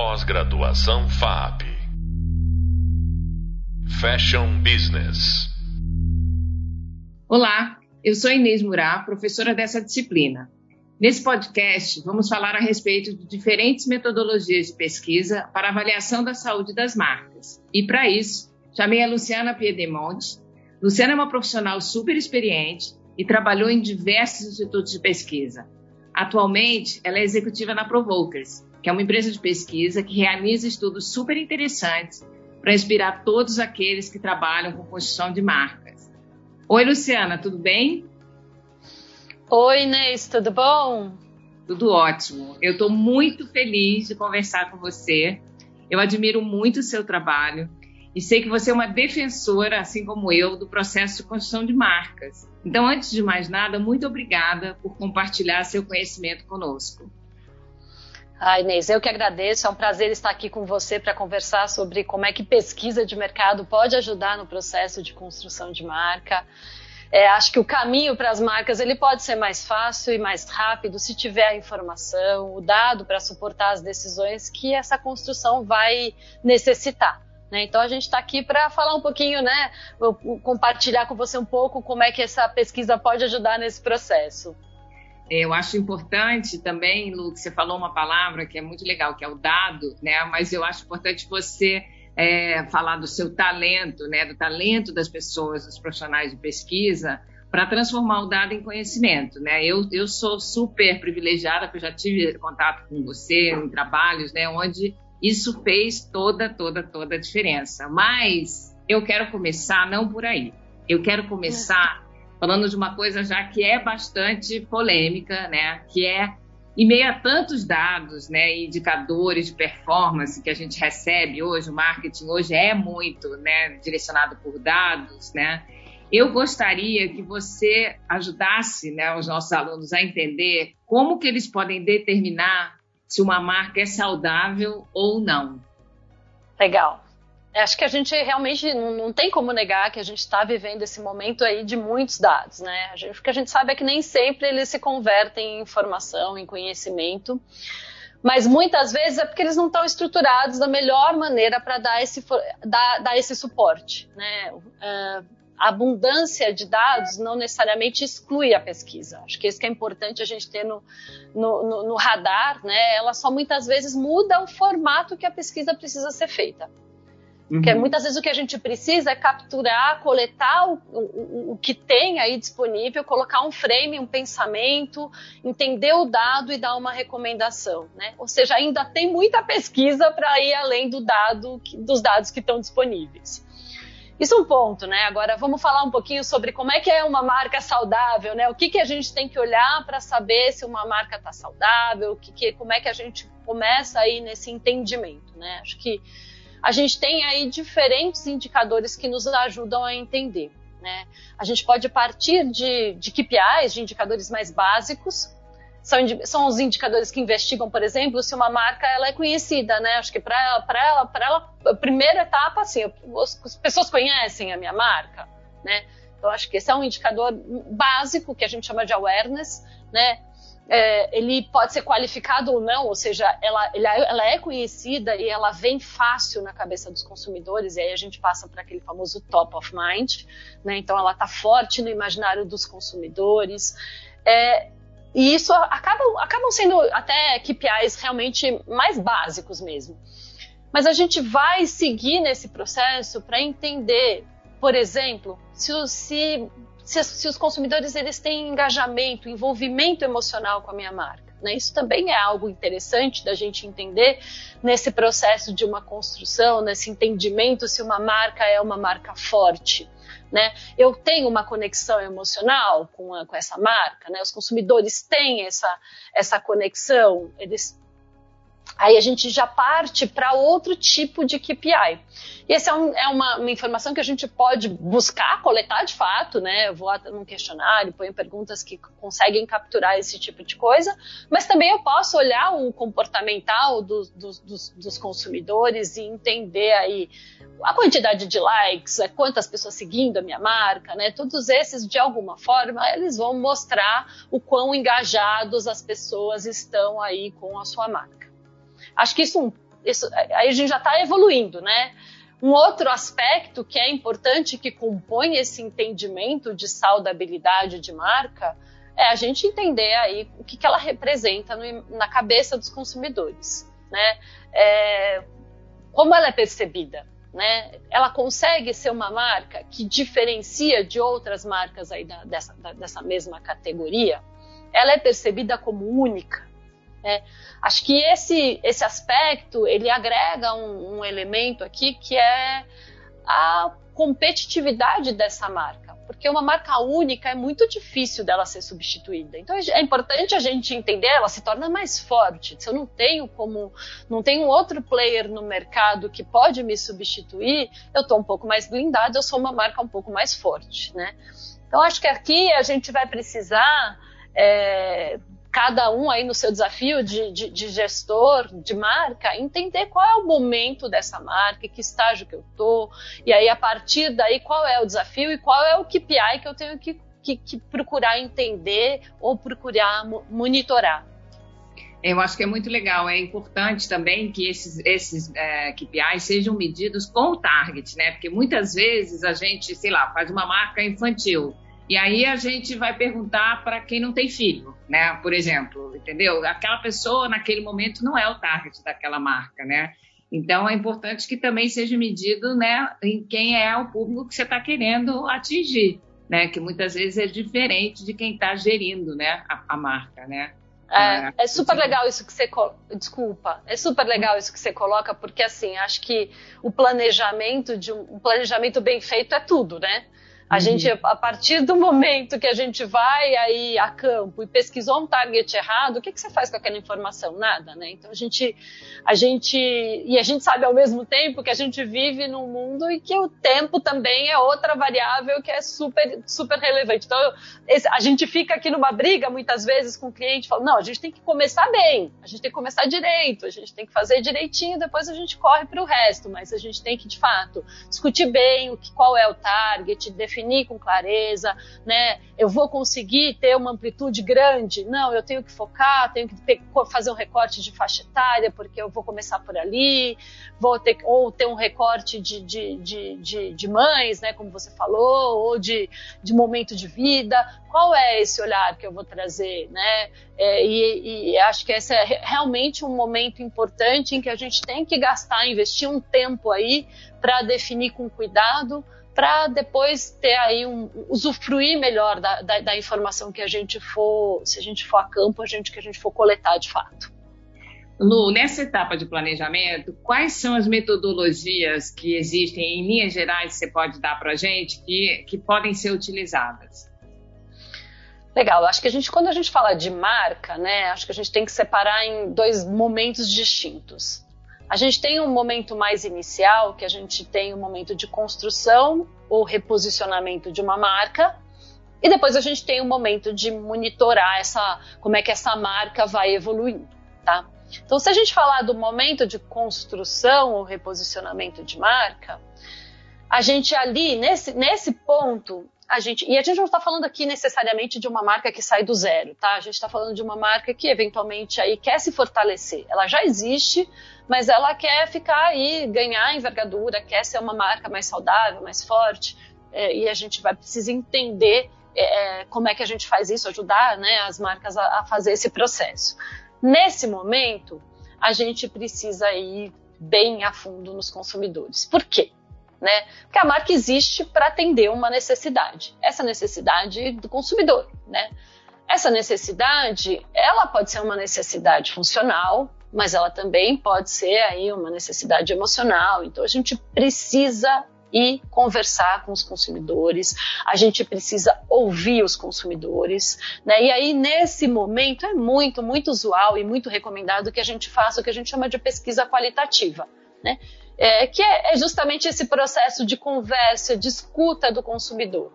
Pós-graduação FAP. Fashion Business. Olá, eu sou Inês Murá, professora dessa disciplina. Nesse podcast, vamos falar a respeito de diferentes metodologias de pesquisa para avaliação da saúde das marcas. E para isso, chamei a Luciana Piedemonte. Luciana é uma profissional super experiente e trabalhou em diversos institutos de pesquisa. Atualmente, ela é executiva na Provokers, que é uma empresa de pesquisa que realiza estudos super interessantes para inspirar todos aqueles que trabalham com construção de marcas. Oi, Luciana, tudo bem? Oi, Inês, tudo bom? Tudo ótimo. Eu estou muito feliz de conversar com você. Eu admiro muito o seu trabalho e sei que você é uma defensora, assim como eu, do processo de construção de marcas. Então, antes de mais nada, muito obrigada por compartilhar seu conhecimento conosco. Ah, Inês, eu que agradeço. É um prazer estar aqui com você para conversar sobre como é que pesquisa de mercado pode ajudar no processo de construção de marca. É, acho que o caminho para as marcas ele pode ser mais fácil e mais rápido se tiver a informação, o dado para suportar as decisões que essa construção vai necessitar. Né? Então a gente está aqui para falar um pouquinho, né, compartilhar com você um pouco como é que essa pesquisa pode ajudar nesse processo. Eu acho importante também, Lu, que você falou uma palavra que é muito legal, que é o dado, né? Mas eu acho importante você é, falar do seu talento, né, do talento das pessoas, dos profissionais de pesquisa, para transformar o dado em conhecimento, né? Eu, eu sou super privilegiada, porque eu já tive contato com você em trabalhos, né, onde isso fez toda, toda, toda a diferença. Mas eu quero começar não por aí. Eu quero começar falando de uma coisa já que é bastante polêmica, né? Que é em meio a tantos dados, né, indicadores de performance que a gente recebe hoje, o marketing hoje é muito, né, direcionado por dados, né? Eu gostaria que você ajudasse, né, os nossos alunos a entender como que eles podem determinar se uma marca é saudável ou não. Legal. Acho que a gente realmente não, não tem como negar que a gente está vivendo esse momento aí de muitos dados, né? A gente, o que a gente sabe é que nem sempre eles se convertem em informação, em conhecimento, mas muitas vezes é porque eles não estão estruturados da melhor maneira para dar esse, dar, dar esse suporte, né? Uh, a abundância de dados não necessariamente exclui a pesquisa. Acho que isso que é importante a gente ter no, no, no, no radar, né? Ela só muitas vezes muda o formato que a pesquisa precisa ser feita. Uhum. Porque muitas vezes o que a gente precisa é capturar, coletar o, o, o, que tem aí disponível, colocar um frame, um pensamento, entender o dado e dar uma recomendação. Né? Ou seja, ainda tem muita pesquisa para ir além do dado, dos dados que estão disponíveis. Isso é um ponto, né? Agora vamos falar um pouquinho sobre como é que é uma marca saudável, né? O que, que a gente tem que olhar para saber se uma marca está saudável, o que, que, como é que a gente começa aí nesse entendimento, né? Acho que a gente tem aí diferentes indicadores que nos ajudam a entender. Né? A gente pode partir de, de KPIs, de indicadores mais básicos, são, são, os indicadores que investigam, por exemplo, se uma marca ela é conhecida, né? Acho que para ela, para ela, para ela, a primeira etapa, assim, as pessoas conhecem a minha marca, né? Então acho que esse é um indicador básico que a gente chama de awareness, né? É, ele pode ser qualificado ou não, ou seja, ela, ela, é conhecida e ela vem fácil na cabeça dos consumidores, e aí a gente passa para aquele famoso top of mind, né? então ela está forte no imaginário dos consumidores. É, e isso acaba, acabam sendo até KPIs realmente mais básicos mesmo. Mas a gente vai seguir nesse processo para entender, por exemplo, se, se se, se os consumidores eles têm engajamento, envolvimento emocional com a minha marca. Né? Isso também é algo interessante da gente entender nesse processo de uma construção, nesse entendimento se uma marca é uma marca forte. Né? Eu tenho uma conexão emocional com, a, com essa marca, né? os consumidores têm essa, essa conexão, eles Aí a gente já parte para outro tipo de KPI. E essa é, um, é uma, uma, informação que a gente pode buscar, coletar de fato, né? Eu vou num questionário, ponho perguntas que conseguem capturar esse tipo de coisa, mas também eu posso olhar o comportamental dos, dos, dos consumidores e entender aí a quantidade de likes, é, quantas pessoas seguindo a minha marca, né? Todos esses, de alguma forma, eles vão mostrar o quão engajados as pessoas estão aí com a sua marca. Acho que isso isso, aí a gente já está evoluindo, né? Um outro aspecto que é importante que compõe esse entendimento de saudabilidade de marca é a gente entender aí o que, que ela representa no, na cabeça dos consumidores, né? É, como ela é percebida, né? Ela consegue ser uma marca que diferencia de outras marcas aí da, dessa, da, dessa mesma categoria. Ela é percebida como única, é, acho que esse, esse aspecto ele agrega um, um, elemento aqui que é a competitividade dessa marca, porque uma marca única é muito difícil dela ser substituída. Então é importante a gente entender, ela se torna mais forte. Se eu não tenho como, não tenho outro player no mercado que pode me substituir, eu estou um pouco mais blindado, eu sou uma marca um pouco mais forte, né? Então acho que aqui a gente vai precisar é, cada um aí no seu desafio de, de, de, gestor de marca, entender qual é o momento dessa marca, que estágio que eu tô, e aí a partir daí qual é o desafio e qual é o KPI que eu tenho que, que, que procurar entender ou procurar monitorar. Eu acho que é muito legal. É importante também que esses, esses é, KPIs sejam medidos com o target, né? Porque muitas vezes a gente, sei lá, faz uma marca infantil e aí a gente vai perguntar para quem não tem filho, né? Por exemplo, entendeu? Aquela pessoa naquele momento não é o target daquela marca, né? Então é importante que também seja medido, né, em quem é o público que você está querendo atingir, né? Que muitas vezes é diferente de quem está gerindo, né, a, a marca, né? É, é, super legal isso que você desculpa é super legal isso que você coloca porque assim acho que o planejamento de um, um planejamento bem feito é tudo né a uhum. gente, a partir do momento que a gente vai aí a campo e pesquisou um target errado, o que, que você faz com aquela informação? Nada, né? Então a gente, a gente, e a gente sabe ao mesmo tempo que a gente vive num mundo e que o tempo também é outra variável que é super, super relevante. Então esse, a gente fica aqui numa briga muitas vezes com o cliente, fala, não, a gente tem que começar bem, a gente tem que começar direito, a gente tem que fazer direitinho, depois a gente corre para o resto, mas a gente tem que de fato discutir bem o que, qual é o target, definir definir com clareza, né? Eu vou conseguir ter uma amplitude grande? Não, eu tenho que focar, tenho que fazer um recorte de faixa etária, porque eu vou começar por ali, vou ter ou ter um recorte de, de, de, de, de mães, né? Como você falou, ou de, de momento de vida. Qual é esse olhar que eu vou trazer, né? É, e, e, acho que esse é realmente um momento importante em que a gente tem que gastar, investir um tempo aí para definir com cuidado para depois ter aí um usufruir melhor da, da, da, informação que a gente for, se a gente for a campo, a gente que a gente for coletar de fato. Lu, nessa etapa de planejamento, quais são as metodologias que existem em linhas gerais que você pode dar para a gente que, que podem ser utilizadas? Legal, acho que a gente, quando a gente fala de marca, né, acho que a gente tem que separar em dois momentos distintos. A gente tem um momento mais inicial, que a gente tem um momento de construção ou reposicionamento de uma marca, e depois a gente tem um momento de monitorar essa, como é que essa marca vai evoluindo, tá? Então, se a gente falar do momento de construção ou reposicionamento de marca, a gente ali, nesse, nesse ponto, a gente. E a gente não está falando aqui necessariamente de uma marca que sai do zero, tá? A gente está falando de uma marca que eventualmente aí quer se fortalecer. Ela já existe, mas ela quer ficar aí, ganhar envergadura, quer ser uma marca mais saudável, mais forte. É, e a gente vai precisar entender é, é, como é que a gente faz isso, ajudar né, as marcas a, a fazer esse processo. Nesse momento, a gente precisa ir bem a fundo nos consumidores. Por quê? né? Porque a marca existe para atender uma necessidade, essa necessidade do consumidor, né? Essa necessidade, ela pode ser uma necessidade funcional, mas ela também pode ser aí uma necessidade emocional. Então a gente precisa ir conversar com os consumidores, a gente precisa ouvir os consumidores, né? E aí nesse momento é muito, muito usual e muito recomendado que a gente faça o que a gente chama de pesquisa qualitativa, né? é, que é, é justamente esse processo de conversa, de escuta do consumidor.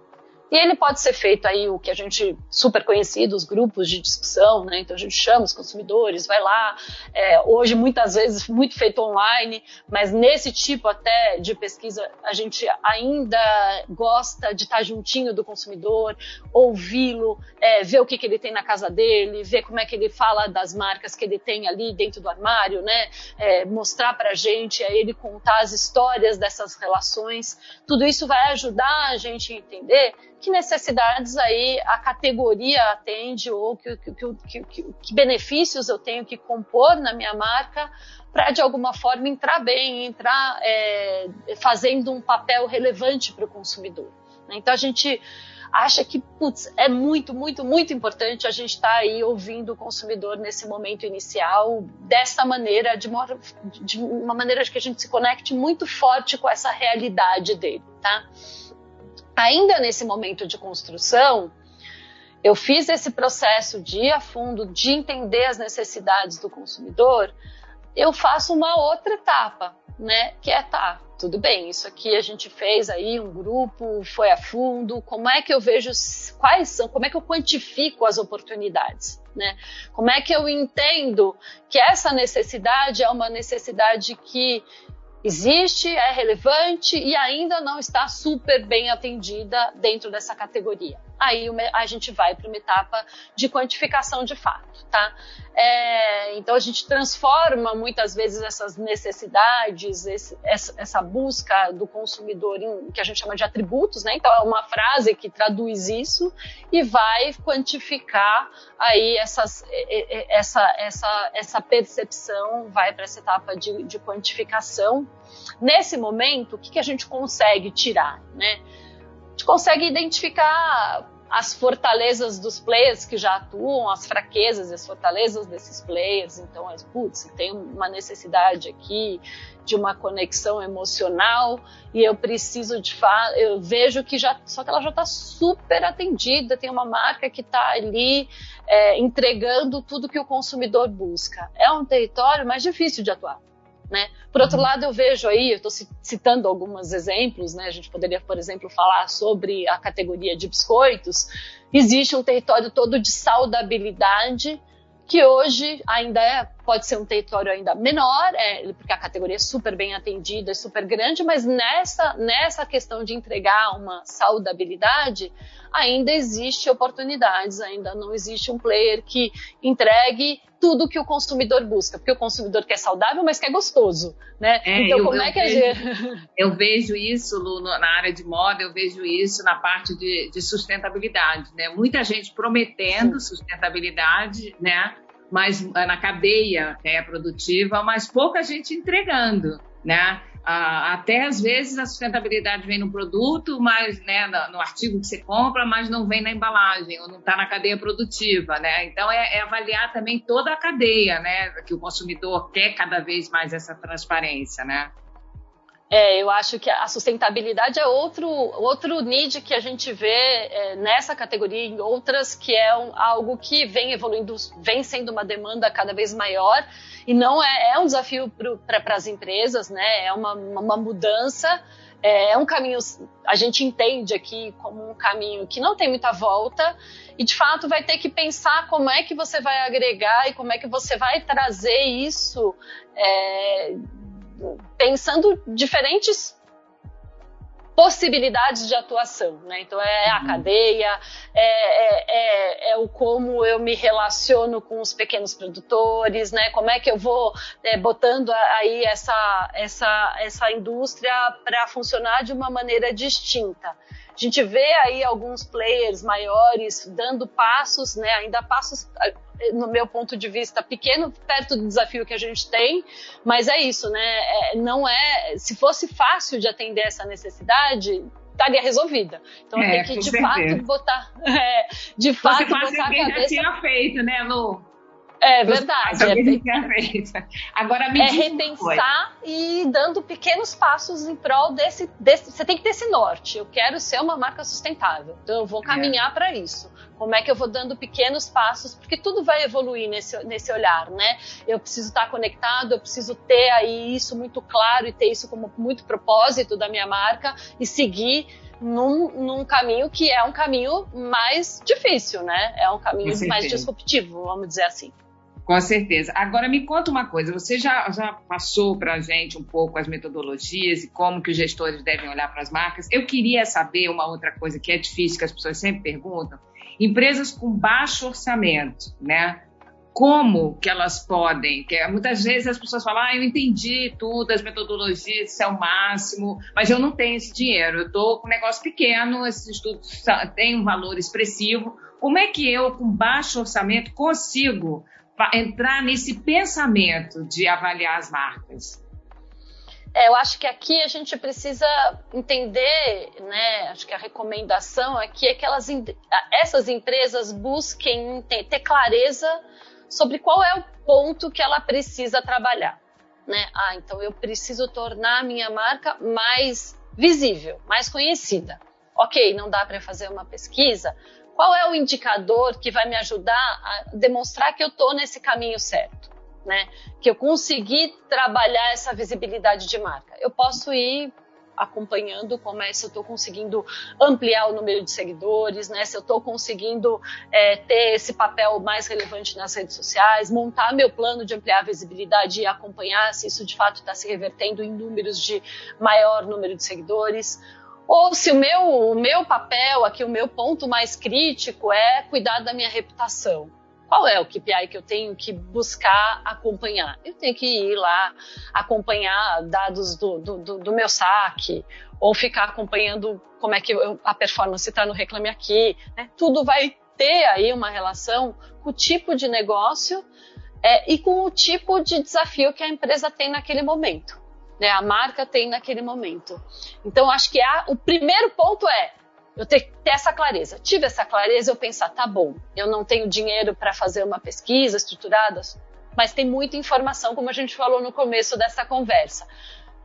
E ele pode ser feito aí o que a gente super conhecido, os grupos de discussão, né? Então a gente chama os consumidores, vai lá. É, hoje muitas vezes muito feito online, mas nesse tipo até de pesquisa a gente ainda gosta de estar juntinho do consumidor, ouvi-lo, é, ver o que, que ele tem na casa dele, ver como é que ele fala das marcas que ele tem ali dentro do armário, né? É, mostrar para a gente, a ele contar as histórias dessas relações. Tudo isso vai ajudar a gente a entender que necessidades aí a categoria atende ou que, que, que, que, benefícios eu tenho que compor na minha marca para de alguma forma entrar bem, entrar é, fazendo um papel relevante para o consumidor. Né? Então a gente acha que putz, é muito, muito, muito importante a gente estar tá aí ouvindo o consumidor nesse momento inicial dessa maneira, de uma, de uma maneira que a gente se conecte muito forte com essa realidade dele, tá? Ainda nesse momento de construção, eu fiz esse processo de ir a fundo, de entender as necessidades do consumidor, eu faço uma outra etapa, né? Que é tá, tudo bem, isso aqui a gente fez aí um grupo, foi a fundo, como é que eu vejo quais são, como é que eu quantifico as oportunidades, né? Como é que eu entendo que essa necessidade é uma necessidade que existe, é relevante e ainda não está super bem atendida dentro dessa categoria. Aí a gente vai para uma etapa de quantificação de fato, tá? É, então a gente transforma muitas vezes essas necessidades, esse, essa, essa, busca do consumidor em que a gente chama de atributos, né? Então é uma frase que traduz isso e vai quantificar aí essas, essa, essa, essa percepção, vai para essa etapa de, de quantificação. Nesse momento, o que, que a gente consegue tirar, né? Gente consegue identificar as fortalezas dos players que já atuam, as fraquezas e as fortalezas desses players. Então, é, putz, tem uma necessidade aqui de uma conexão emocional e eu preciso de fato, eu vejo que já, só que ela já está super atendida, tem uma marca que está ali é, entregando tudo que o consumidor busca. É um território mais difícil de atuar. Né? Por outro uhum. lado, eu vejo aí, eu estou citando alguns exemplos, né? a gente poderia, por exemplo, falar sobre a categoria de biscoitos. Existe um território todo de saudabilidade, que hoje ainda é, pode ser um território ainda menor, é, porque a categoria é super bem atendida, é super grande, mas nessa, nessa questão de entregar uma saudabilidade, ainda existe oportunidades, ainda não existe um player que entregue tudo que o consumidor busca, porque o consumidor quer saudável, mas quer gostoso, né? É, então, eu, como é que vejo, a gente... Eu vejo isso, Lu, na área de moda, eu vejo isso na parte de, de sustentabilidade, né? Muita gente prometendo Sim. sustentabilidade, né? Mas na cadeia é, produtiva, mas pouca gente entregando, né? Ah, até às vezes a sustentabilidade vem no produto, mas né, no, no, artigo que você compra, mas não vem na embalagem ou não está na cadeia produtiva, né? Então é, é, avaliar também toda a cadeia, né? Que o consumidor quer cada vez mais essa transparência, né? É, eu acho que a sustentabilidade é outro, outro need que a gente vê é, nessa categoria e em outras, que é um, algo que vem evoluindo, vem sendo uma demanda cada vez maior. E não é, é um desafio para as empresas, né? É uma, uma mudança, é, é um caminho, a gente entende aqui como um caminho que não tem muita volta. E de fato vai ter que pensar como é que você vai agregar e como é que você vai trazer isso é, pensando diferentes possibilidades de atuação, né? Então é a uhum. cadeia, é, é, é, é, o como eu me relaciono com os pequenos produtores, né? Como é que eu vou é, botando aí essa essa essa indústria para funcionar de uma maneira distinta. A gente vê aí alguns players maiores dando passos, né? Ainda passos no meu ponto de vista, pequeno perto do desafio que a gente tem, mas é isso, né? É, não é. Se fosse fácil de atender essa necessidade, estaria resolvida. Então é, tem que de certeza. fato botar, é, de fato botar a cabeça. Já tinha feito, né, Lu? É verdade. É, Agora me é repensar e dando pequenos passos em prol desse, desse, Você tem que ter esse norte. Eu quero ser uma marca sustentável. Então eu vou é. caminhar é. para isso. Como é que eu vou dando pequenos passos? Porque tudo vai evoluir nesse, nesse olhar, né? Eu preciso estar conectado, eu preciso ter aí isso muito claro e ter isso como muito propósito da minha marca e seguir num, num, caminho que é um caminho mais difícil, né? É um caminho mais disruptivo, vamos dizer assim. Com certeza. Agora me conta uma coisa, você já, já passou para a gente um pouco as metodologias e como que os gestores devem olhar para as marcas. Eu queria saber uma outra coisa que é difícil, que as pessoas sempre perguntam. Empresas com baixo orçamento, né? Como que elas podem? Que muitas vezes as pessoas falam, ah, eu entendi tudo, as metodologias, isso é o máximo, mas eu não tenho esse dinheiro, eu estou com um negócio pequeno, esses estudos têm um valor expressivo. Como é que eu, com baixo orçamento, consigo entrar nesse pensamento de avaliar as marcas? É, eu acho que aqui a gente precisa entender, né? Acho que a recomendação aqui é que elas, essas empresas busquem ter, clareza sobre qual é o ponto que ela precisa trabalhar, né? Ah, então eu preciso tornar a minha marca mais visível, mais conhecida. Ok, não dá para fazer uma pesquisa, qual é o indicador que vai me ajudar a demonstrar que eu estou nesse caminho certo? Né? Que eu consegui trabalhar essa visibilidade de marca. Eu posso ir acompanhando como é se eu estou conseguindo ampliar o número de seguidores, né? Se eu estou conseguindo é, ter esse papel mais relevante nas redes sociais, montar meu plano de ampliar a visibilidade e acompanhar se isso de fato está se revertendo em números de maior número de seguidores ou se o meu, o meu papel aqui, o meu ponto mais crítico é cuidar da minha reputação. Qual é o KPI que eu tenho que buscar acompanhar? Eu tenho que ir lá acompanhar dados do, do, do meu saque, ou ficar acompanhando como é que eu, a performance está no Reclame Aqui. Né? Tudo vai ter aí uma relação com o tipo de negócio é, e com o tipo de desafio que a empresa tem naquele momento né, a marca tem naquele momento. Então, acho que a, o primeiro ponto é eu ter, ter, essa clareza. Tive essa clareza, eu pensar, tá bom, eu não tenho dinheiro para fazer uma pesquisa estruturada, mas tem muita informação, como a gente falou no começo dessa conversa.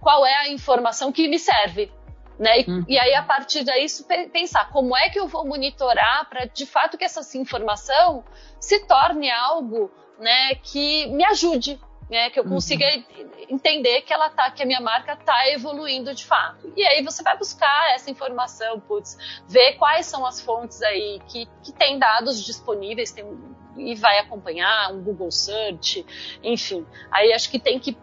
Qual é a informação que me serve? Né? E, uhum. e aí, a partir disso, pensar como é que eu vou monitorar para, de fato, que essa informação se torne algo né, que me ajude né, que eu consiga uhum. entender que ela tá, que a minha marca está evoluindo de fato. E aí você vai buscar essa informação, putz, ver quais são as fontes aí que, que tem dados disponíveis, tem, e vai acompanhar um Google Search, enfim. Aí acho que tem que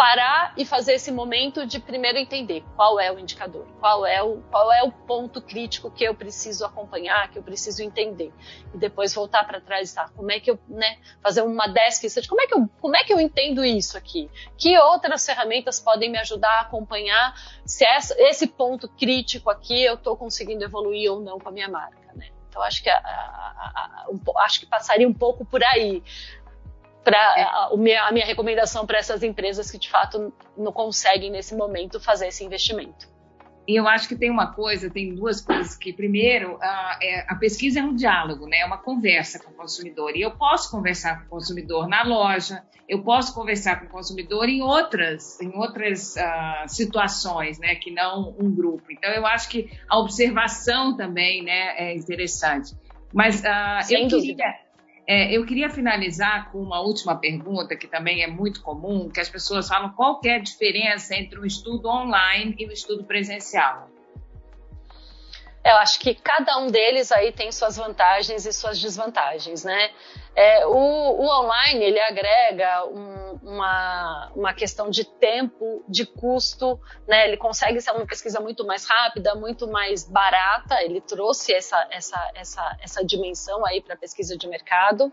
parar e fazer esse momento de primeiro entender qual é o indicador, qual é o, qual é o ponto crítico que eu preciso acompanhar, que eu preciso entender. E depois voltar para trás e tá, como é que eu, né, fazer uma desk de como é que eu, como é que eu entendo isso aqui? Que outras ferramentas podem me ajudar a acompanhar se essa, esse ponto crítico aqui eu estou conseguindo evoluir ou não com a minha marca, né? Então acho que a, a, a, acho que passaria um pouco por aí para é. a, a, minha recomendação para essas empresas que de fato não conseguem nesse momento fazer esse investimento. E eu acho que tem uma coisa, tem duas coisas que primeiro a, é, a pesquisa é um diálogo, né? É uma conversa com o consumidor. E eu posso conversar com o consumidor na loja, eu posso conversar com o consumidor em outras, em outras uh, situações, né? Que não um grupo. Então eu acho que a observação também, né, é interessante. Mas uh, eu dúvida. queria é, eu queria finalizar com uma última pergunta, que também é muito comum, que as pessoas falam qual é a diferença entre o estudo online e o estudo presencial. Eu acho que cada um deles aí tem suas vantagens e suas desvantagens, né? É, o, o, online ele agrega um, uma, uma questão de tempo, de custo, né? Ele consegue ser uma pesquisa muito mais rápida, muito mais barata. Ele trouxe essa, essa, essa, essa dimensão aí para a pesquisa de mercado.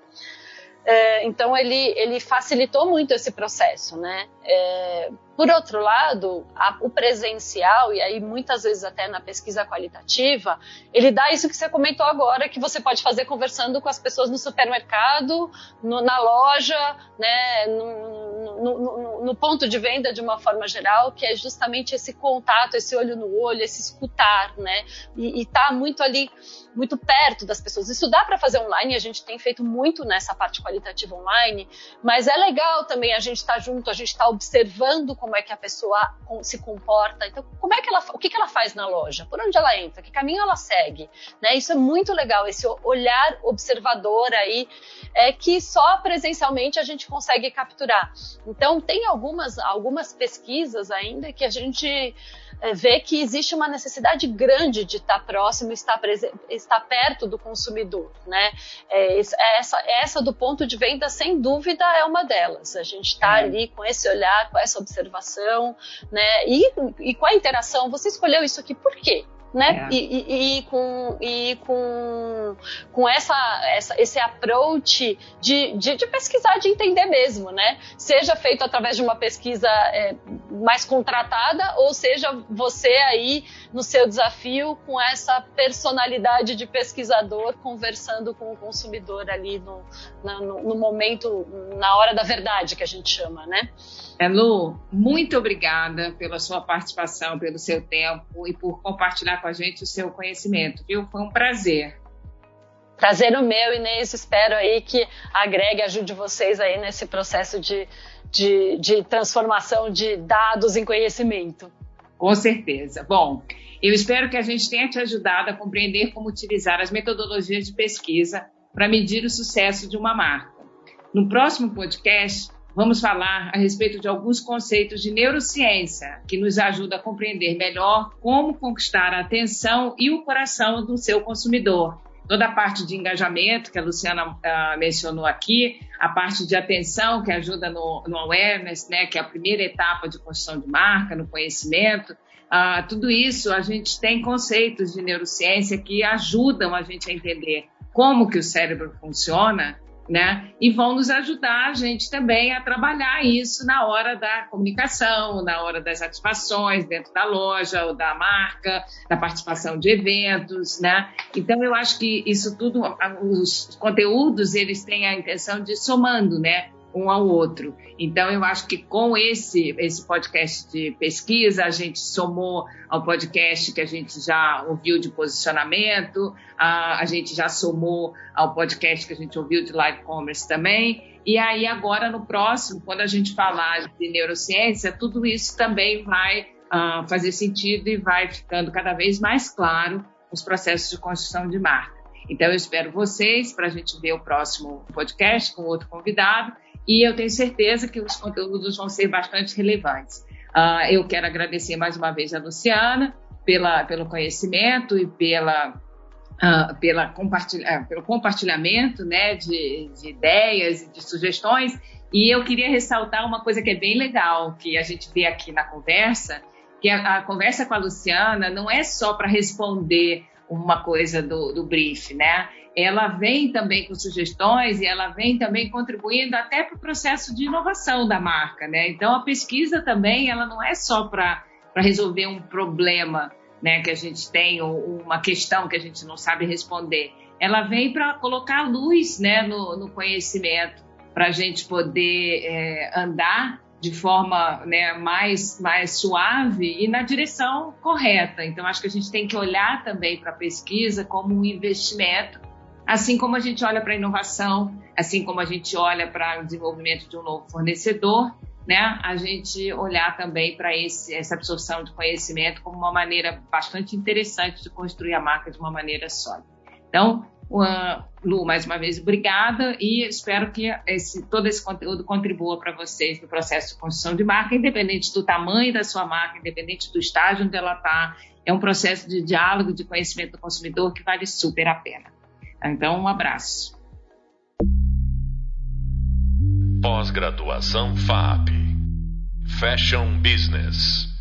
É, então ele, ele facilitou muito esse processo, né? É, por outro lado, a, o presencial, e aí muitas vezes até na pesquisa qualitativa, ele dá isso que você comentou agora, que você pode fazer conversando com as pessoas no supermercado, no, na loja, né, no, no, no, ponto de venda de uma forma geral, que é justamente esse contato, esse olho no olho, esse escutar, né? E, está muito ali, muito perto das pessoas. Isso dá para fazer online, a gente tem feito muito nessa parte qualitativa online, mas é legal também a gente estar tá junto, a gente estar tá observando como é que a pessoa se comporta. Então, como é que ela, o que, que ela faz na loja? Por onde ela entra? Que caminho ela segue? Né? Isso é muito legal, esse olhar observador aí, é que só presencialmente a gente consegue capturar. Então, tem algumas, algumas pesquisas ainda que a gente é, vê que existe uma necessidade grande de estar próximo, estar, estar perto do consumidor, né? É, essa, essa do ponto de venda, sem dúvida, é uma delas. A gente está é. ali com esse olhar, com essa observação, né? E, e com a interação. Você escolheu isso aqui por quê? Né? É. E, e, e, com, e com, com essa, essa, esse approach de, de, de, pesquisar, de entender mesmo, né? Seja feito através de uma pesquisa é, mais contratada, ou seja você aí no seu desafio com essa personalidade de pesquisador conversando com o consumidor ali no, no, no momento, na hora da verdade que a gente chama, né? É, Lu, muito obrigada pela sua participação, pelo seu tempo e por compartilhar com a gente o seu conhecimento, viu? Foi um prazer. Prazer o meu, Inês. Espero aí que agregue, ajude vocês aí nesse processo de, de, de transformação de dados em conhecimento. Com certeza. Bom, eu espero que a gente tenha te ajudado a compreender como utilizar as metodologias de pesquisa para medir o sucesso de uma marca. No próximo podcast, vamos falar a respeito de alguns conceitos de neurociência que nos ajuda a compreender melhor como conquistar a atenção e o coração do seu consumidor. Toda a parte de engajamento que a Luciana uh, mencionou aqui, a parte de atenção que ajuda no, no, awareness, né, que é a primeira etapa de construção de marca, no conhecimento, uh, tudo isso a gente tem conceitos de neurociência que ajudam a gente a entender como que o cérebro funciona né? E vão nos ajudar a gente também a trabalhar isso na hora da comunicação, na hora das ativações dentro da loja ou da marca, da participação de eventos, né? Então eu acho que isso tudo, os conteúdos eles têm a intenção de somando, né? Um ao outro. Então, eu acho que com esse, esse podcast de pesquisa, a gente somou ao podcast que a gente já ouviu de posicionamento, a, a gente já somou ao podcast que a gente ouviu de live commerce também. E aí, agora, no próximo, quando a gente falar de neurociência, tudo isso também vai uh, fazer sentido e vai ficando cada vez mais claro os processos de construção de marca. Então, eu espero vocês para a gente ver o próximo podcast com outro convidado e eu tenho certeza que os conteúdos vão ser bastante relevantes. Uh, eu quero agradecer mais uma vez a Luciana pela, pelo conhecimento e pela, uh, pela compartilha, uh, pelo compartilhamento né, de, de ideias e de sugestões. E eu queria ressaltar uma coisa que é bem legal, que a gente vê aqui na conversa, que a, a conversa com a Luciana não é só para responder uma coisa do, do brief, né? Ela vem também com sugestões e ela vem também contribuindo até para o processo de inovação da marca, né? Então a pesquisa também ela não é só para resolver um problema, né, que a gente tem ou uma questão que a gente não sabe responder. Ela vem para colocar luz, né, no, no conhecimento para a gente poder é, andar de forma né, mais, mais suave e na direção correta. Então, acho que a gente tem que olhar também para a pesquisa como um investimento Assim como a gente olha para a inovação, assim como a gente olha para o desenvolvimento de um novo fornecedor, né, a gente olhar também para essa absorção de conhecimento como uma maneira bastante interessante de construir a marca de uma maneira sólida. Então, uh, Lu, mais uma vez, obrigada e espero que esse, todo esse conteúdo contribua para vocês no processo de construção de marca, independente do tamanho da sua marca, independente do estágio onde ela está. É um processo de diálogo, de conhecimento do consumidor que vale super a pena. Então, um abraço. Pós-graduação FAP Fashion Business.